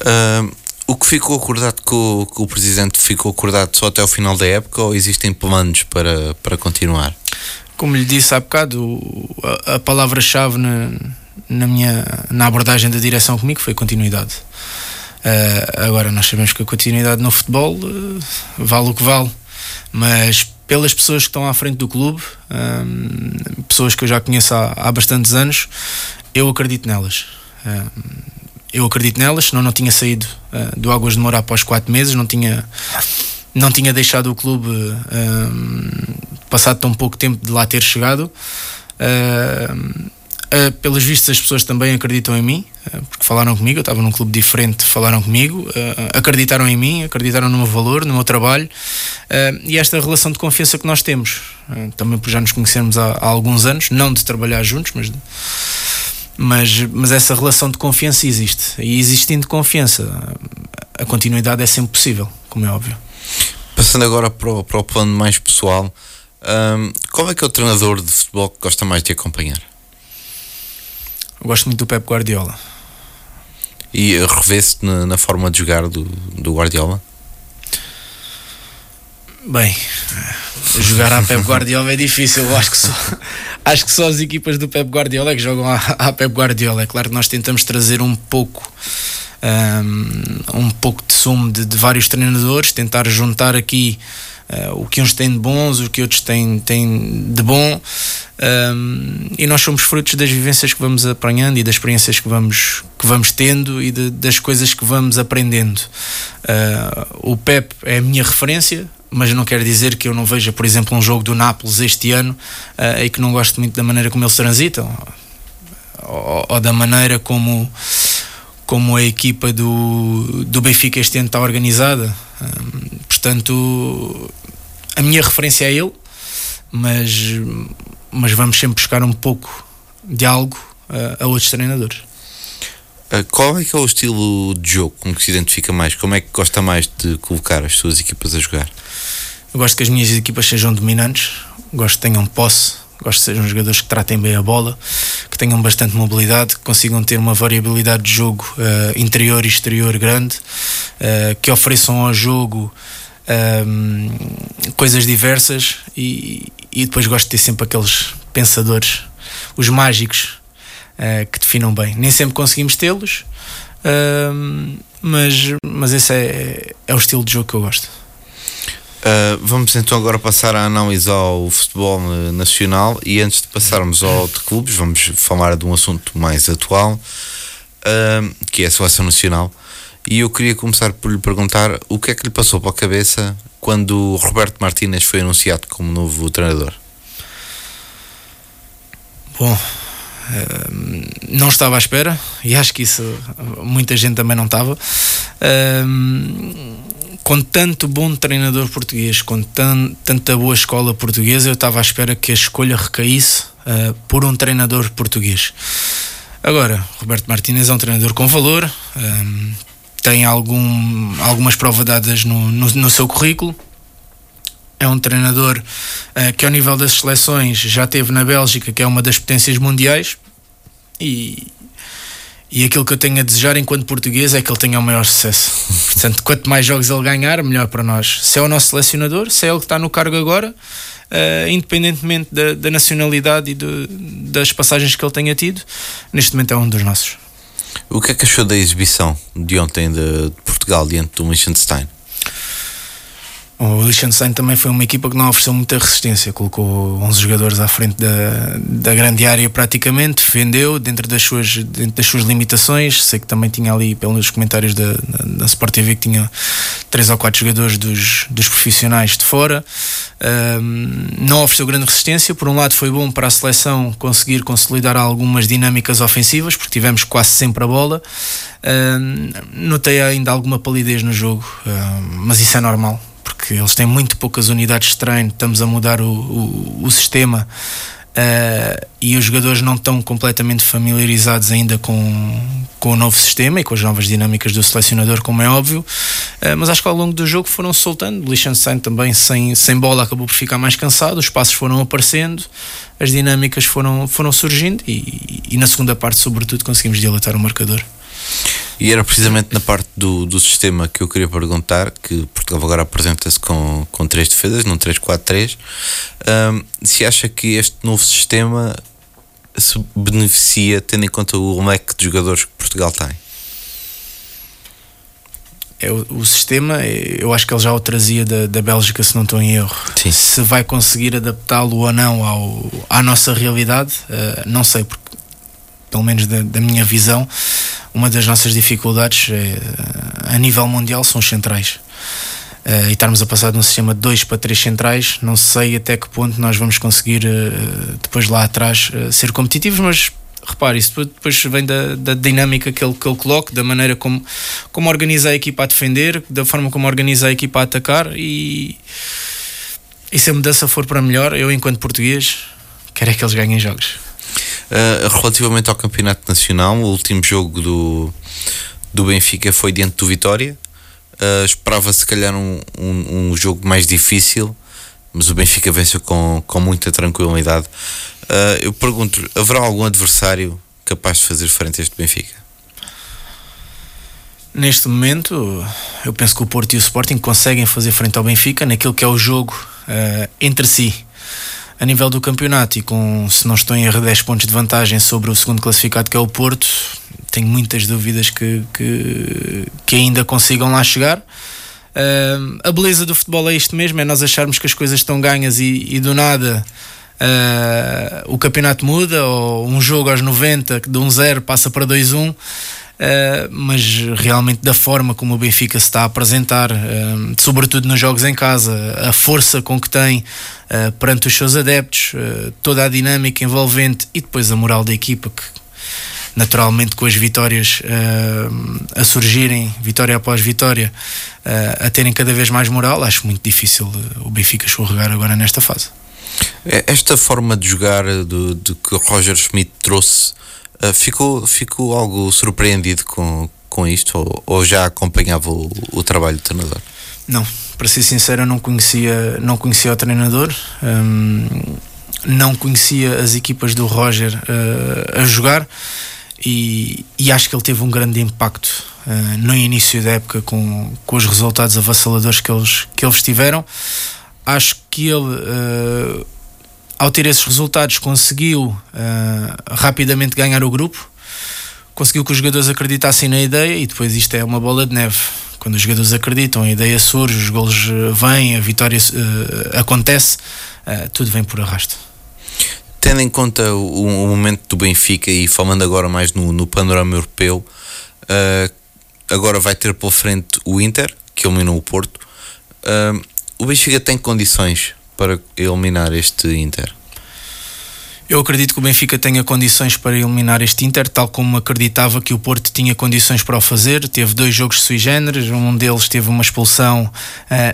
Uh, o que ficou acordado com, com, o presidente ficou acordado só até o final da época ou existem planos para, para continuar? Como lhe disse há bocado, a, a palavra-chave na na minha na abordagem da direção comigo foi continuidade. Uh, agora nós sabemos que a continuidade no futebol uh, vale o que vale, mas pelas pessoas que estão à frente do clube, um, pessoas que eu já conheço há, há bastantes anos, eu acredito nelas. Um, eu acredito nelas, senão não tinha saído uh, do Águas de Moura após quatro meses, não tinha, não tinha deixado o clube um, passado tão pouco tempo de lá ter chegado. Uh, Uh, pelos vistos, as pessoas também acreditam em mim, uh, porque falaram comigo. Eu estava num clube diferente, falaram comigo, uh, acreditaram em mim, acreditaram no meu valor, no meu trabalho e esta relação de confiança que nós temos. também por já nos conhecemos há, há, alguns anos, não de trabalhar juntos, mas, de, mas, mas essa relação de confiança existe. E existindo confiança, a continuidade é sempre possível, como é óbvio. Passando agora para o, para o plano mais pessoal, um, qual é que é o treinador de futebol que gosta mais de acompanhar? Eu gosto muito do Pep Guardiola. E revê-se na, na, forma de jogar do, do Guardiola? Bem, jogar a Pep Guardiola é difícil. Eu acho que só, acho que só as equipas do Pep Guardiola é que jogam a, a Pep Guardiola. É claro que nós tentamos trazer um pouco um, um pouco de sumo de, de vários treinadores, tentar juntar aqui uh, o que uns têm de bons, o que outros têm, têm de bom. Um, e nós somos frutos das vivências que vamos apanhando e das experiências que vamos, que vamos tendo e de, das coisas que vamos aprendendo. Uh, o Pep é a minha referência, mas não quer dizer que eu não veja, por exemplo, um jogo do Nápoles este ano uh, e que não gosto muito da maneira como eles transitam ou, ou da maneira como como a equipa do, do Benfica este ano está organizada. Um, portanto, a minha referência é ele, mas, mas vamos sempre buscar um pouco de algo a, a outros treinadores. Ah, qual é que é o estilo de jogo com que se identifica mais? Como é que gosta mais de colocar as suas equipas a jogar? Eu gosto que as minhas equipas sejam dominantes, gosto que tenham posse, Gosto que sejam jogadores que tratem bem a bola, que tenham bastante mobilidade, que consigam ter uma variabilidade de jogo uh, interior e exterior grande, uh, que ofereçam ao jogo um, coisas diversas e, e, depois gosto de ter sempre aqueles pensadores, os mágicos, uh, que definam bem. Nem sempre conseguimos tê-los, ehm, mas, mas esse é, é o estilo de jogo que eu gosto. Uh, vamos então agora passar a análise ao futebol eh, nacional e antes de passarmos ao de clubes, vamos falar de um assunto mais atual, uh, que é a seleção nacional. E eu queria começar por lhe perguntar o que é que lhe passou pela cabeça quando o Roberto Martínez foi anunciado como novo treinador. Bom, não estava à espera e acho que isso muita gente também não estava. com tanto bom treinador português, com tan, tanta boa escola portuguesa, eu estava à espera que a escolha recaísse uh, por um treinador português. Agora, Roberto Martínez é um treinador com valor, tem algum, algumas provas dadas no, no, no seu currículo, é um treinador uh, que, ao nível das seleções, já teve na Bélgica, que é uma das potências mundiais, e, e aquilo que eu tenho a desejar enquanto português é que ele tenha o maior sucesso. Portanto, quanto mais jogos ele ganhar, melhor para nós. Se é o nosso selecionador, se é ele que está no cargo agora, uh, independentemente da, da nacionalidade e do, das passagens que ele tenha tido, neste momento é um dos nossos. O que é que achou da exibição de ontem de Portugal diante do Liechtenstein? O Liechtenstein também foi uma equipa que não ofereceu muita resistência, colocou 11 jogadores à frente da, da grande área praticamente, defendeu dentro das, suas, dentro das suas limitações. Sei que também tinha ali, pelos comentários da, da, Sport TV, que tinha 3 ou 4 jogadores dos, dos profissionais de fora. Um, não ofereceu grande resistência. Por um lado, foi bom para a seleção conseguir consolidar algumas dinâmicas ofensivas, porque tivemos quase sempre a bola. Um, notei ainda alguma palidez no jogo, um, mas isso é normal porque eles têm muito poucas unidades de treino, estamos a mudar o, o, o sistema uh, e os jogadores não estão completamente familiarizados ainda com, com o novo sistema e com as novas dinâmicas do selecionador, como é óbvio, uh, mas acho que ao longo do jogo foram soltando. Liechtenstein também sem, sem bola acabou por ficar mais cansado, os passos foram aparecendo, as dinâmicas foram, foram surgindo e, e na segunda parte, sobretudo, conseguimos dilatar o marcador. E era precisamente na parte do, do sistema que eu queria perguntar, que Portugal agora apresenta-se com, com três defesas, num 3-4-3. Um, se acha que este novo sistema se beneficia tendo em conta o leque de jogadores que Portugal tem? É, o, o, sistema, eu acho que ele já o trazia da, da Bélgica, se não estou em erro. Sim. Se vai conseguir adaptá-lo ou não ao, à nossa realidade, uh, não sei, porque pelo menos da, da, minha visão, uma das nossas dificuldades é, a nível mundial são os centrais. Uh, e estarmos a passar de um sistema de 2 para 3 centrais, não sei até que ponto nós vamos conseguir uh, depois lá atrás ser competitivos, mas repare, isso depois vem da, da dinâmica que ele, que ele coloca, da maneira como, como organiza a equipa a defender, da forma como organiza a equipa a atacar e, e se a mudança for para melhor, eu enquanto português quero é que eles ganhem jogos. Uh, relativamente ao Campeonato Nacional, o último jogo do, do Benfica foi diante do Vitória. Uh, esperava se calhar um, um, um, jogo mais difícil, mas o Benfica venceu com, com muita tranquilidade. Uh, eu pergunto: haverá algum adversário capaz de fazer frente a este Benfica? Neste momento, eu penso que o Porto e o Sporting conseguem fazer frente ao Benfica naquilo que é o jogo uh, entre si a nível do campeonato e com, se não estou em erro, 10 pontos de vantagem sobre o segundo classificado que é o Porto, tenho muitas dúvidas que, que, que ainda consigam lá chegar. Uh, a beleza do futebol é isto mesmo: é nós acharmos que as coisas estão ganhas e, e do nada uh, o campeonato muda, ou um jogo aos 90 de 1-0 passa para 2-1. Uh, mas realmente da forma como o Benfica se está a apresentar, uh, sobretudo nos jogos em casa, a força com que tem uh, perante os seus adeptos, toda a dinâmica envolvente e depois a moral da equipa que naturalmente com as vitórias a surgirem, vitória após vitória, a terem cada vez mais moral, acho muito difícil o Benfica escorregar agora nesta fase. É, esta forma de jogar de, de que Roger Schmidt trouxe ah, ficou, ficou algo surpreendido com, com isto ou, ou já acompanhava o, o, trabalho do treinador? Não, para ser sincero, eu não conhecia, não conhecia o treinador, hum, não conhecia as equipas do Roger uh, a jogar e, e, acho que ele teve um grande impacto uh, no início da época com, com os resultados avassaladores que eles, que eles tiveram. Acho que ele. Uh, ao ter esses resultados, conseguiu uh, rapidamente ganhar o grupo, conseguiu que os jogadores acreditassem na ideia e depois isto é uma bola de neve. quando os jogadores acreditam, a ideia surge, os golos eh, vêm, a vitória uh, acontece, uh, tudo vem por arrasto. Tendo em conta o, o, momento do Benfica e falando agora mais no, no panorama europeu, agora vai ter pela frente o Inter, que eliminou o Porto. o Benfica tem condições para eliminar este Inter? Eu acredito que o Benfica tenha condições para eliminar este Inter, tal como acreditava que o Porto tinha condições para o fazer. Teve dois jogos sui generis, um deles teve uma expulsão uh,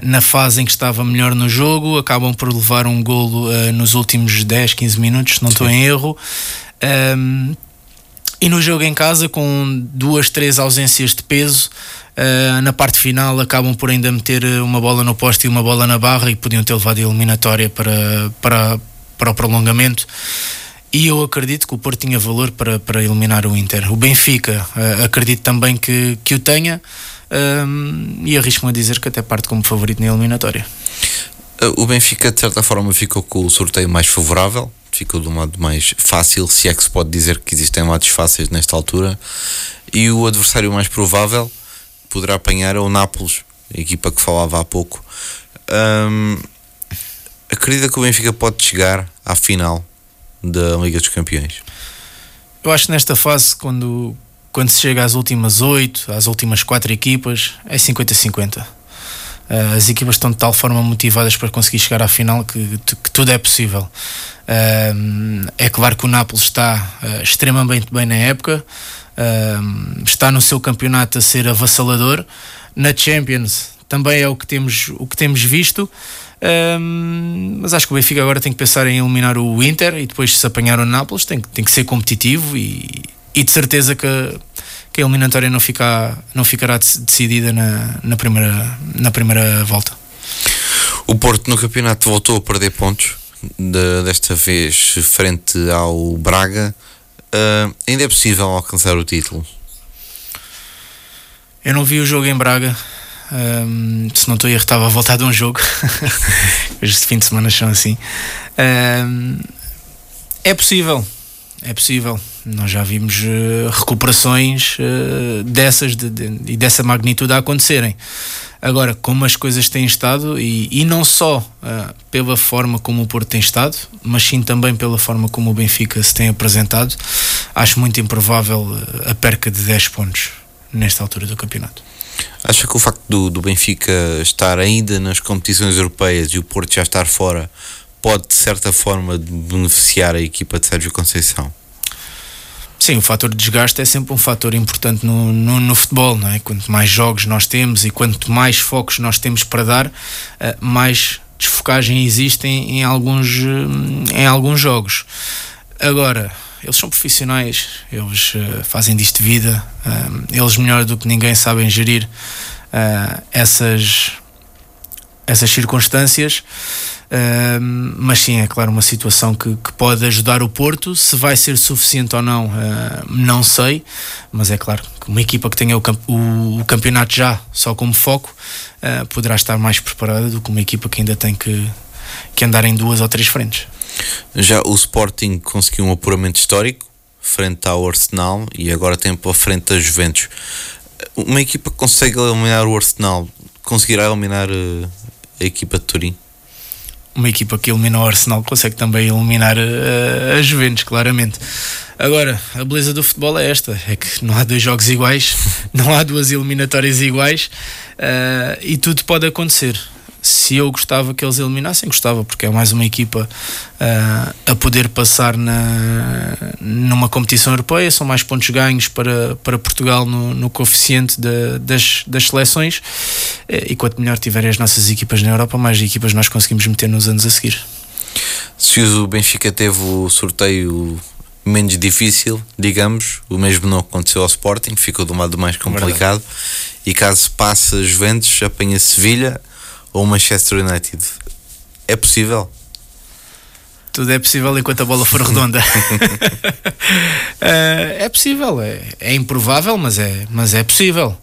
na fase em que estava melhor no jogo, acabam por levar um golo uh, nos últimos 10, 15 minutos, se não estou em erro. Um, e no jogo em casa, com duas, três ausências de peso, uh, na parte final acabam por ainda meter uma bola no poste e uma bola na barra e podiam ter levado a eliminatória para, para, para o prolongamento. E eu acredito que o Porto tinha valor para, para eliminar o Inter. O Benfica, uh, acredito também que, que o tenha um, e arrisco-me a dizer que até parte como favorito na eliminatória. O Benfica, de certa forma, ficou com o sorteio mais favorável, ficou do lado mais fácil, se é que se pode dizer que existem lados fáceis nesta altura. E o adversário mais provável poderá apanhar é o Nápoles, a equipa que falava há pouco. Um, acredita que o Benfica pode chegar à final da Liga dos Campeões? Eu acho que nesta fase, quando, quando se chega às últimas oito, às últimas quatro equipas, é 50-50. Uh, as equipas estão de tal forma motivadas para conseguir chegar à final que, que tudo é possível. É claro que o Nápoles está uh, extremamente bem na época, está no seu campeonato a ser avassalador. Na Champions também é o que temos, o que temos visto. Um, mas acho que o Benfica agora tem que pensar em eliminar o Inter e depois se apanhar o Nápoles tem, tem que ser competitivo e, e de certeza que, que a eliminatória não, fica, não ficará decidida na, na, primeira, na primeira volta. O Porto no campeonato voltou a perder pontos, de, desta vez frente ao Braga. Uh, ainda é possível alcançar o título? Eu não vi o jogo em Braga, um, se não estou a erro, estava a voltar de um jogo. Este fim de semana são assim. Um, é possível, é possível. Nós já vimos uh, recuperações uh, dessas de, de, e dessa magnitude a acontecerem. Agora, como as coisas têm estado, e, e não só uh, pela forma como o Porto tem estado, mas sim também pela forma como o Benfica se tem apresentado, acho muito improvável a perca de 10 pontos nesta altura do campeonato. Acha que o facto do, do Benfica estar ainda nas competições europeias e o Porto já estar fora pode, de certa forma, beneficiar a equipa de Sérgio Conceição? Sim, o fator de desgaste é sempre um fator importante no, no, no, futebol, não é? Quanto mais jogos nós temos e quanto mais focos nós temos para dar, uh, mais desfocagem existe em, em, alguns, em alguns jogos. Agora, eles são profissionais, eles uh, fazem disto vida, eles melhor do que ninguém sabem gerir essas, essas circunstâncias. mas sim, é claro, uma situação que, que, pode ajudar o Porto. Se vai ser suficiente ou não, não sei. Mas é claro que uma equipa que tenha o, o, o campeonato já só como foco poderá estar mais preparada do que uma equipa que ainda tem que, que andar em duas ou três frentes. Já o Sporting conseguiu um apuramento histórico frente ao Arsenal e agora tem pela frente a Juventus. Uma equipa que consegue eliminar o Arsenal conseguirá eliminar eh, a equipa de Turim? Uma equipa que elimina o Arsenal consegue também eliminar eh, a Juventus, claramente. Agora, a beleza do futebol é esta: é que não há dois jogos iguais, não há duas eliminatórias iguais uh, e tudo pode acontecer se eu gostava que eles eliminassem, gostava, porque é mais uma equipa uh, a poder passar na, numa competição europeia, são mais pontos ganhos para, para Portugal no, no coeficiente de, das, das seleções, e quanto melhor tiverem as nossas equipas na Europa, mais equipas nós conseguimos meter nos anos a seguir. Se o Benfica teve o sorteio menos difícil, digamos, o mesmo não aconteceu ao Sporting, ficou do lado mais complicado. Verdade. E caso passe a Juventus, apanha Sevilha, ou Manchester United. É possível? Tudo é possível enquanto a bola for redonda. uh, é possível, é, é, improvável, mas é, mas é possível.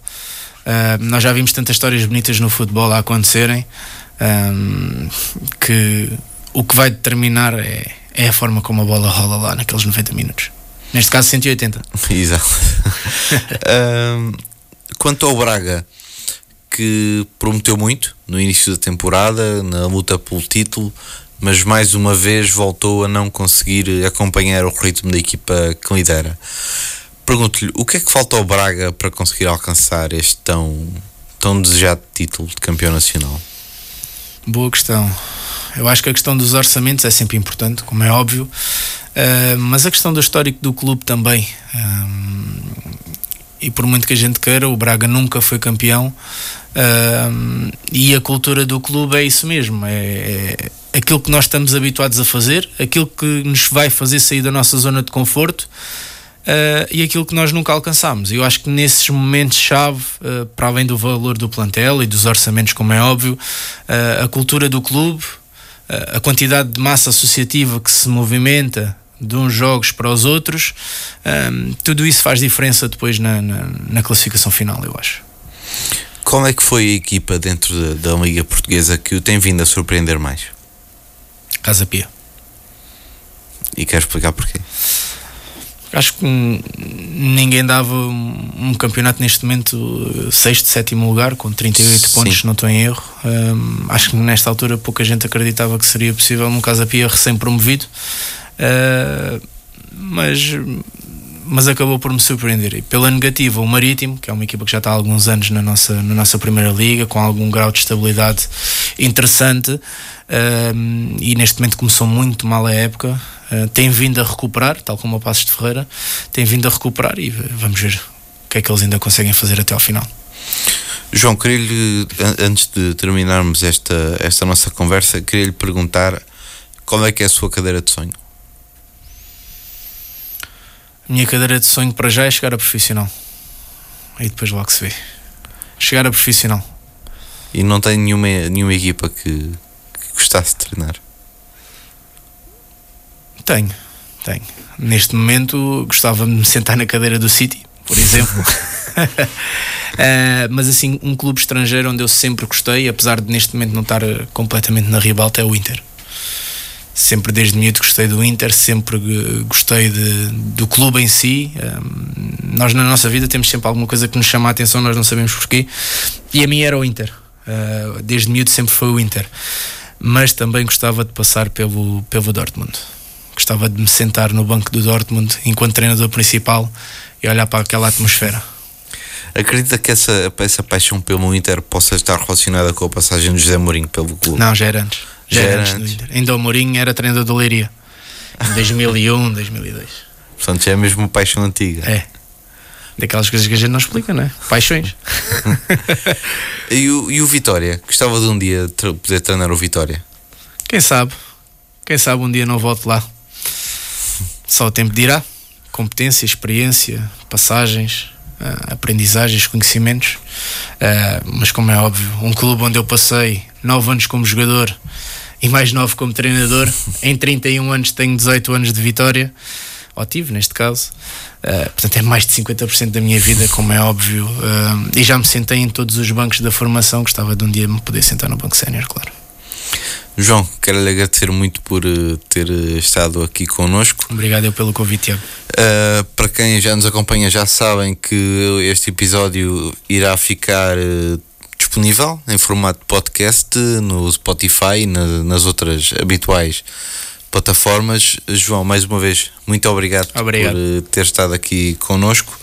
Uh, nós já vimos tantas histórias bonitas no futebol a acontecerem um, que o que vai determinar é, é a forma como a bola rola lá naqueles 90 minutos. Neste caso, 180. Exato. um, quanto ao Braga, que prometeu muito no início da temporada, na luta pelo título, mas mais uma vez voltou a não conseguir acompanhar o ritmo da equipa que lidera. Pergunto-lhe, o que é que falta ao Braga para conseguir alcançar este tão, tão desejado título de campeão nacional? Boa questão. Eu acho que a questão dos orçamentos é sempre importante, como é óbvio, uh, mas a questão do histórico do clube também. Uh, e por muito que a gente queira, o Braga nunca foi campeão. Uh, e a cultura do clube é isso mesmo: é, é, aquilo que nós estamos habituados a fazer, aquilo que nos vai fazer sair da nossa zona de conforto. Uh, e aquilo que nós nunca alcançámos. Eu acho que nesses momentos-chave, uh, para além do valor do plantel e dos orçamentos, como é óbvio, uh, a cultura do clube, a quantidade de massa associativa que se movimenta de uns jogos para os outros, tudo isso faz diferença depois na, na, na, classificação final, eu acho. Qual é que foi a equipa dentro da, da Liga Portuguesa que o tem vindo a surpreender mais? Casa Pia. E quer explicar porquê? Acho que ninguém dava um campeonato neste momento sexto, sétimo lugar, com 38 Sim. pontos, não estou em erro. Um, acho que nesta altura pouca gente acreditava que seria possível num Casa Pia recém-promovido. Uh, mas mas acabou por me surpreender. E pela negativa, o Marítimo, que é uma equipa que já está há alguns anos na nossa, na nossa primeira liga, com algum grau de estabilidade interessante, uh, e neste momento começou muito mal a época, uh, tem vindo a recuperar, tal como o Passos de Ferreira, tem vindo a recuperar e vamos ver o que é que eles ainda conseguem fazer até ao final. João, queria-lhe, antes de terminarmos esta, esta nossa conversa, queria-lhe perguntar qual é que é a sua cadeira de sonho? Minha cadeira de sonho para já é chegar a profissional. Aí depois logo se vê. Chegar a profissional. E não tem nenhuma, nenhuma equipa que, que gostasse de treinar? Tenho, tenho. Neste momento gostava de me sentar na cadeira do City, por exemplo. uh, mas assim, um clube estrangeiro onde eu sempre gostei, apesar de neste momento não estar completamente na ribalta, é o Inter sempre desde miúdo gostei do Inter, sempre gostei de, do clube em si. Um, nós na nossa vida temos sempre alguma coisa que nos chama a atenção, nós não sabemos porquê. E a mim era o Inter. Uh, desde miúdo sempre foi o Inter. Mas também gostava de passar pelo, pelo Dortmund. Gostava de me sentar no banco do Dortmund enquanto treinador principal e olhar para aquela atmosfera. Acredita que essa, essa paixão pelo Inter possa estar relacionada com a passagem de José Mourinho pelo clube? Não, já era antes. Já, era antes, antes. do Inter. Ainda o Mourinho era treinador do Leiria. Em 2001, 2002. Portanto, já é mesmo paixão antiga. É. Daquelas coisas que a gente não explica, não é? Paixões. e, o, e o Vitória? Gostava de um dia poder treinar o Vitória? Quem sabe? Quem sabe um dia não volto lá. Só o tempo dirá. Competência, experiência, passagens, uh, aprendizagens, conhecimentos. Uh, mas, como é óbvio, um clube onde eu passei nove anos como jogador e mais nove como treinador. em 31 anos tenho 18 anos de vitória, ou tive neste caso. Uh, portanto, é mais de 50% da minha vida, como é óbvio. Uh, e já me sentei em todos os bancos da formação. Gostava de um dia me poder sentar no banco sénior, claro. João, quero lhe agradecer muito por uh, ter estado aqui connosco. Obrigado eu pelo convite, Tiago. Uh, para quem já nos acompanha, já sabem que este episódio irá ficar disponível em formato de podcast no Spotify e na, nas outras habituais plataformas. João, mais uma vez, muito obrigado, obrigado. por eh, ter estado aqui connosco.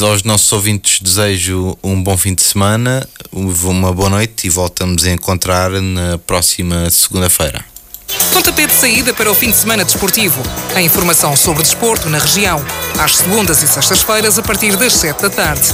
Aos nossos ouvintes desejo um bom fim de semana, uma boa noite e voltamos a encontrar na próxima segunda-feira. Pontapé de saída para o fim de semana desportivo. A informação sobre desporto na região, às segundas e sextas-feiras a partir das 7 da tarde.